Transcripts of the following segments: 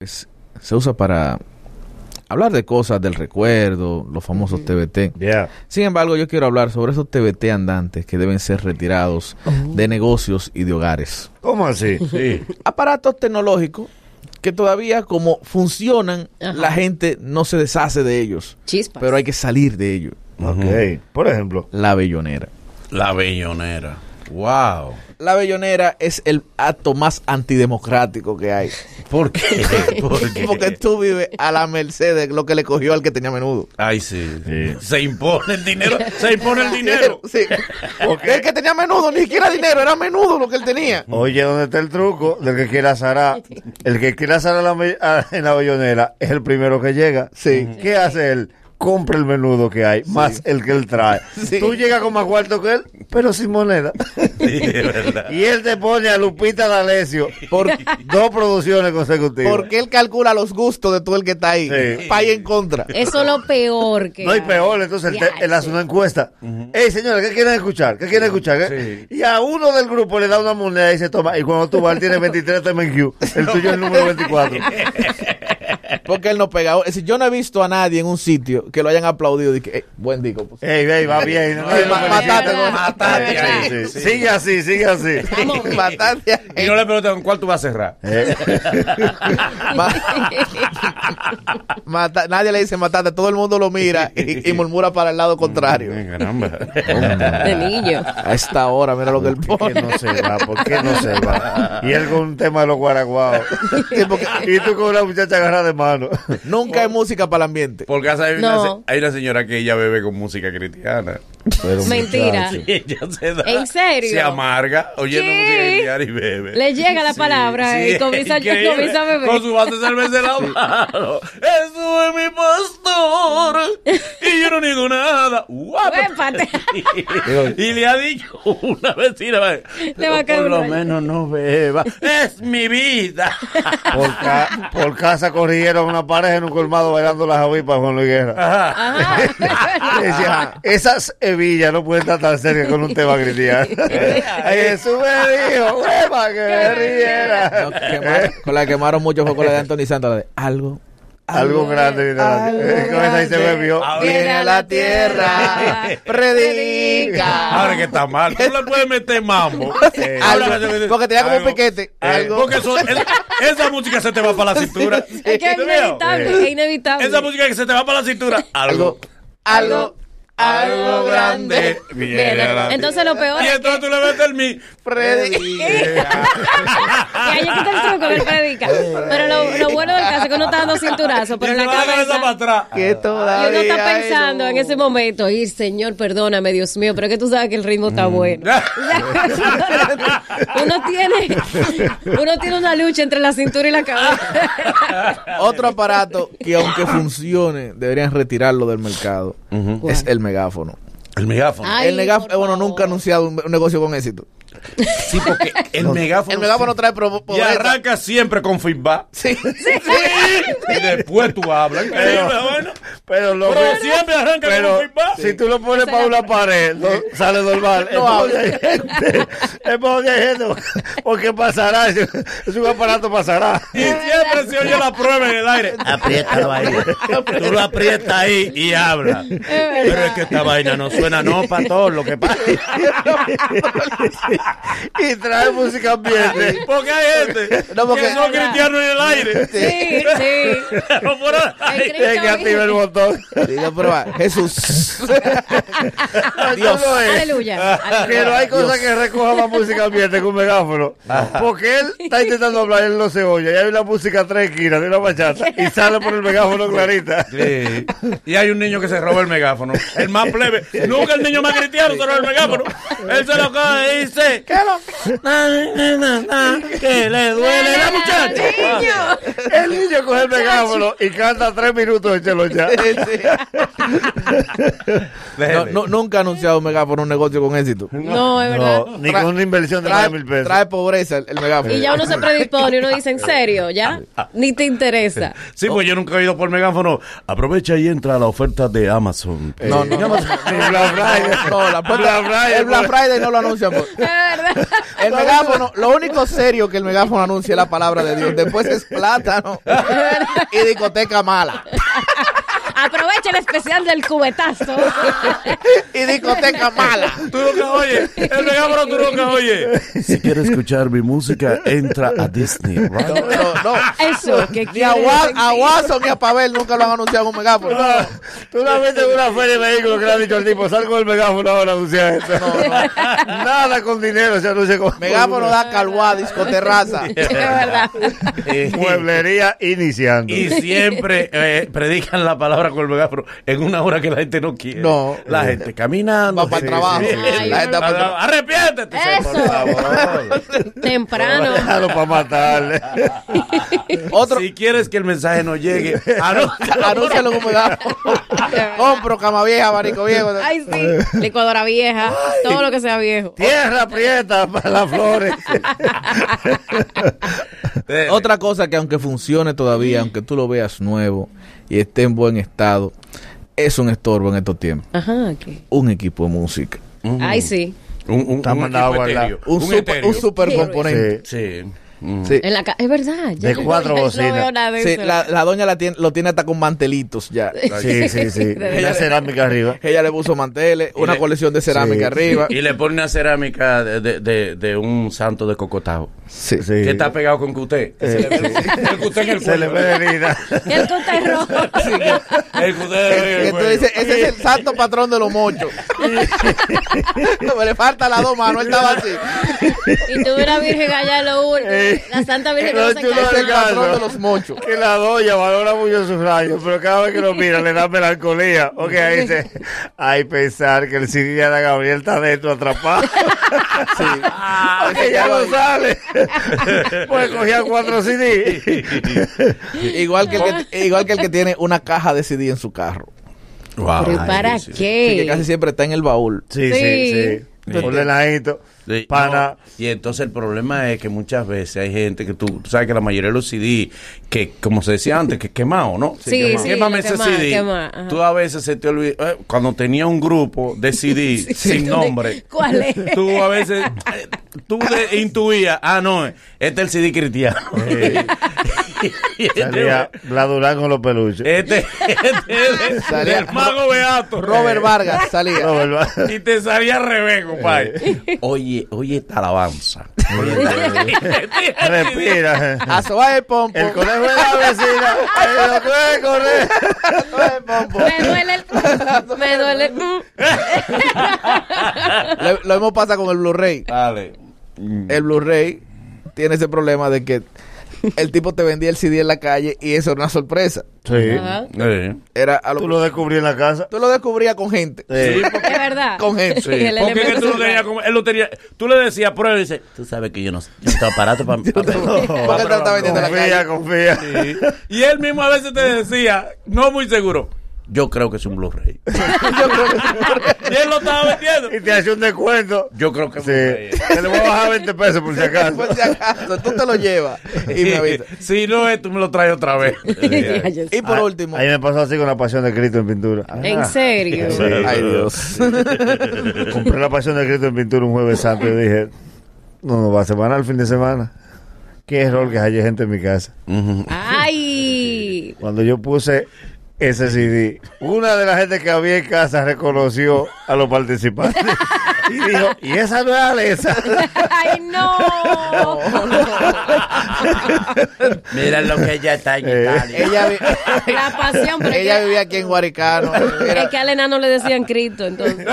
es- se usa para hablar de cosas del recuerdo, los famosos TBT. Yeah. Sin embargo, yo quiero hablar sobre esos TBT andantes que deben ser retirados de negocios y de hogares. ¿Cómo así? Sí. Aparatos tecnológicos que todavía como funcionan, Ajá. la gente no se deshace de ellos, Chispas. pero hay que salir de ellos. Ok. Por ejemplo. La bellonera. La bellonera. Wow. La bellonera es el acto más antidemocrático que hay. ¿Por qué? ¿Por qué? Porque tú vives a la merced de lo que le cogió al que tenía menudo. Ay, sí. Sí. Se impone el dinero. Se impone el dinero. Sí. Porque el que tenía menudo ni siquiera dinero, era menudo lo que él tenía. Oye, ¿dónde está el truco? Del que quiera Sara. El que quiera Sara la me- a- en la bellonera es el primero que llega. Sí. ¿Qué hace él? Compra el menudo que hay, más el que él trae. Sí. Tú llegas con más cuarto que él, pero sin moneda. Sí, es verdad. Y él te pone a Lupita D'Alessio Por, dos producciones consecutivas. porque él calcula los gustos de todo el que está ahí. Sí. Para ir en contra. Eso es lo peor que No hay peor, entonces él, te- él hace una encuesta. Ey, señores, ¿qué quieren escuchar? ¿Qué quieren escuchar? ¿Qué? Y a uno del grupo le da una moneda y se toma. Y cuando tú vas, él tiene 23 TMQ. El tuyo es el número 24. Porque él no pega. Es decir, yo no he visto a nadie en un sitio que lo hayan aplaudido. Y que, "Eh, buen disco. pues". Ey, ey, va bien. matate, ¿no? Matate ahí. sí, sí. Sigue así, sigue así. Matate Y no le preguntan con cuál tú vas a cerrar. Eh, Ma- mata- nadie le dice matate, todo el mundo lo mira y, y murmura para el lado contrario. Caramba. De niño. A esta hora, mira lo que él ¿Por qué pone. no se va? ¿Por qué no se va? Y él con un tema de los guaraguaos. Y tú con una muchacha agarrada de mano. Nunca hay música para el ambiente. Por casa hay, No. hay una señora que ella bebe con música cristiana. Pero, Mentira. muchacho. Ella se da. ¿En serio? Se amarga oyendo ¿Qué? música cristiana y bebe. Le llega la palabra y comienza, increíble. comienza a beber. Con su vaso de cerveza en la mano. Eso es mi Y yo no digo nada. Huépate. y le ha dicho una vecina. Le va a caer Por lo menos no beba. Es mi vida. Por, ca- por casa corrieron una pareja en un colmado bailando las avispas Juan Luis Guerra. Ajá. Y decía, esas hebillas no pueden estar tan cerca con un tema cristiano. Jesús me dijo, que me riera. No, quemaron- con la que quemaron mucho fue con la de Anthony Santos, la de algo. Algo grande viene a la tierra. Con esa ahí se bebió. Viene a la tierra, predica. Ahora que está mal. Tú le puedes meter mambo. Eh, Algo, porque tenía como un piquete. Algo. Porque eso- esa música se te va para la cintura. Es que es inevitable, es inevitable. Esa música que se te va para la cintura. algo, Algo. algo, algo grande. Viene a la- Entonces lo peor Y es entonces tú le metes el mi. Predica. Y ahí quita el truco del predica. Pero lo, lo bueno uno está dando cinturazo, pero y en la cabeza para atrás. Que Y todavía uno está pensando en ese momento, y Señor, perdóname, Dios mío, pero es que tú sabes que el ritmo está bueno. uno tiene uno tiene una lucha entre la cintura y la cabeza. Otro aparato que aunque funcione, deberían retirarlo del mercado. Es el megáfono. El megáfono. Ay, el megáfono, por bueno, nunca ha anunciado un, un negocio con éxito. Sí, porque el megáfono. El megáfono trae Y arranca siempre con feedback. Sí. Y después tú hablas. Bueno. Pero lo Pero que- siempre arranca Pero con feedback. si tú lo pones para una pared, no, sale normal. es para donde hay gente. Es donde hay gente. Porque pasará. Es es un aparato pasará. Y siempre se oye la prueba en el aire. Apriétalo ahí. Tú lo aprietas ahí y habla. Pero es que esta vaina no suena, no, para todo lo que pasa. y trae música ambiente. Porque hay gente No, porque- que son cristianos en el aire. Sí, sí. Pero por ahí- El Cristo Es que activa el botón. Diga, prueba. Jesús. Dios. Aleluya. Que no hay cosa que recoja más música ambiente que un megáfono. Porque él está intentando hablar y él no se oye. Y hay una música tres esquinas de una bachata y sale por el megáfono clarita. Sí. Y hay un niño que se roba el megáfono. El más plebe. Nunca el niño más cristiano se roba el megáfono. Él se lo coge y dice. ¿Qué Que le duele la muchacha. El niño coge el megáfono y canta tres minutos de chelo ya. No, no, nunca ha anunciado un megáfono un negocio con éxito. No, es verdad. No, ni con una inversión de Trae, mil pesos. trae pobreza el, el megáfono. Y ya uno se predispone y uno dice, ¿en serio? ¿Ya? Ni te interesa. Sí, pues yo nunca he ido por megáfono. Aprovecha y entra a la oferta de Amazon. No, no, no. Ni Black Friday. No, la puerta- Black Friday, el Black pues. Friday no lo anuncian. por- Es verdad. El megáfono, lo único serio que el megáfono anuncia es la palabra de Dios. Después es plátano y discoteca mala. Aprovecha el especial del cubetazo. Y discoteca mala. Tú nunca oyes. El megáfono tú nunca oyes. Si quieres escuchar mi música, entra a Disney. No, no, no. Eso, que Ni a, Wa- a Watson ni a Pavel nunca lo han anunciado un megáfono. No, tú has visto en una feria de vehículos que le han dicho al tipo, sal con el megáfono ahora a anunciar esto. Nada con dinero se anuncia con Megáfono da calvá, discoterraza. Es verdad. Mueblería iniciando. Y siempre eh, predican la palabra con el megáfono en una hora que la gente no quiere. No. La gente caminando. Va para el trabajo. Ay, La gente va para el trabajo. Arrepiéntete, Eso. por favor. Temprano. Déjalo para matarle. Otro, Si quieres que el mensaje no llegue, anúncialo. un megáfono. Compro cama vieja, abanico viejo. Ay, sí. Licuadora vieja. Todo lo que sea viejo. Tierra prieta para las flores. Otra cosa que aunque funcione todavía, aunque tú lo veas nuevo y esté en buen estado, es un estorbo en estos tiempos. Ajá. Un equipo de música. Ay, sí. Un, super, un super Sí. componente. Sí. Mm. Sí. En la ca- es verdad. ya De cuatro no- bocinas. No veo nada de Sí, eso. la, la doña la tiene, lo tiene hasta con mantelitos ya. Sí, sí, sí. La cerámica arriba. Ella le puso manteles, una le- colección de cerámica Sí. arriba. Y le pone una cerámica de, de, de, de un santo de cocotao. Sí. Sí. Que está pegado con cuté. Que se le ve el- el cuté en el Se le ve herida. El es rojo. El cuté el dices, ese es el santo patrón de los mochos. Me le falta las dos manos, él estaba así. Y tuve una virgen allá en lo La Santa Virgen que no se Es el patrón de los mochos. Que la doña valora mucho sus rayos, pero cada vez que lo mira le da melancolía. Ok, ahí dice, hay pensar que el CD de Ana Gabriel está dentro atrapado. Sí. Porque ya no sale. Pues cogía cuatro CD. Igual que, el que, igual que el que tiene una caja de CD en su carro. Wow. ¿Pero para qué? Sí, que casi siempre está en el baúl. Sí, Sí. sí, sí. Sí. Ordenadito. Sí, Pana. no, y entonces el problema es que muchas veces hay gente que tú, tú sabes que la mayoría de los CD, que como se decía antes, que quemado, ¿no? Sí, quemado. sí, Quémame ese quema- CD. quema, ajá. tú a veces se te olvida, eh, cuando tenía un grupo de CD sin nombre, ¿Cuál es? tú a veces, eh, tú intuías, ah, no, este es el CD cristiano. Y este- Salía Bladurán con los peluches. Este, este es Salía el mago Beato. Robert Vargas salía. Y te salía al revés, compadre. Oye, oye esta alabanza. Respira. Asoba el pompo. El conejo de la vecina. El el pompo. Me duele el... Me duele el... Lo, lo mismo pasa con el Blu-ray. Dale. El Blu-ray tiene ese problema de que el tipo te vendía el CD en la calle y eso era una sorpresa. Sí. Ajá. Eh. Era a lo, Tú lo descubrí en la casa. tú lo descubrías con gente. Sí. Es verdad. Con gente. Sí, el Porque que tú lo tenías como, él lo tenía, tú le decías prueba y dice, tú sabes que yo no, yo no tengo aparato para, ¿Por qué te lo está vendiendo en la Confía, calle? confía. Y él mismo a veces te decía, no muy seguro, yo creo que es un Blu-ray. y él lo estaba vendiendo. Y te hace un descuento. Yo creo que es Sí. Blu-ray. Te le voy a bajar 20 pesos por si acaso. Por si acaso, tú te lo llevas y me avisas. si no es, tú me lo traes otra vez. Yo. Y por Ah, último, Ahí me pasó así con la pasión de Cristo en pintura. En serio. Sí. ay Dios. Compré la pasión de Cristo en pintura un jueves santo y dije, no, no va a semana el fin de semana. Qué error que haya gente en mi casa. Ay. Cuando yo puse ese CD, una de las gente que había en casa reconoció a los participantes y dijo, ¿y esa no es Alesa? Ay, no. Mira lo que ella está en Eh. Italia. ella, vi- La pasión. Pero ella vivía aquí en Guaricano. Era- es que al enano le decían Cristo, entonces.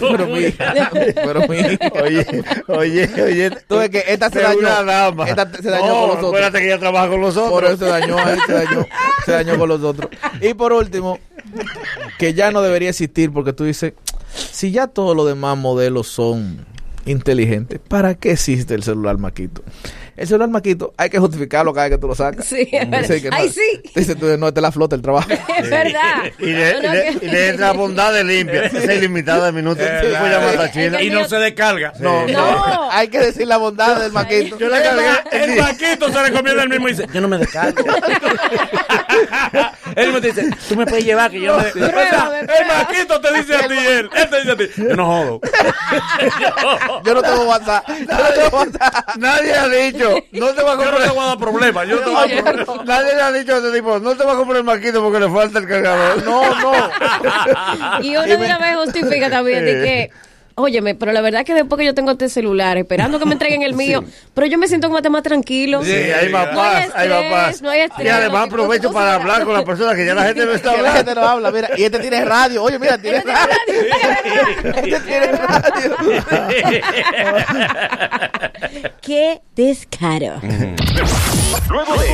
pero mi hija, pero mi hija. Oye, oye, oye. Tú ves que esta se dañó. una dama. Esta se dañó No, con los otros. Acuérdate que ella trabaja con los Por otros. eso se dañó ahí, se dañó, se dañó con los otros. Y por último, que ya no debería existir porque tú dices, si ya todos los demás modelos son inteligentes, ¿para qué existe el celular maquito? el celular maquito, hay que justificarlo cada vez que tú lo sacas. Sí, es verdad. Que no, Ay, sí. Dice tú, no, es la flota, el trabajo. Es verdad. Y le, No, le- que- le entra bondad de limpia. Esa ilimitada de minutos. La China. Y no se descarga. No, No. hay que decir la bondad del maquito. Yo la cargué. El vaquito se recomienda el mismo y dice, yo no me descargo. Él me dice, tú me puedes llevar que yo no me. Pruébame, el vaquito te dice a ti, él, él te dice a ti, yo no jodo. Yo no tengo WhatsApp. Yo no tengo WhatsApp. Nadie ha dicho, no te va a Yo no te comprar. voy a dar problemas. Yo no te voy a dar problemas. Nadie le ha dicho a este tipo, no te va a comprar el maquito porque le falta el cargador. No, no. Y uno de una vez justifica también de que, óyeme, pero la verdad es que después que yo tengo este celular, esperando que me entreguen el mío, pero yo me siento como más tranquilo. Sí, hay más No hay paz, hay más estrés, paz. no hay estrés, y además no- aprovecho para hablar con la persona que ya la gente no está Que la gente hablando. no habla, mira. Y este tiene radio. Oye, mira, tiene radio. Este tiene radio. Qué descaro. Luego de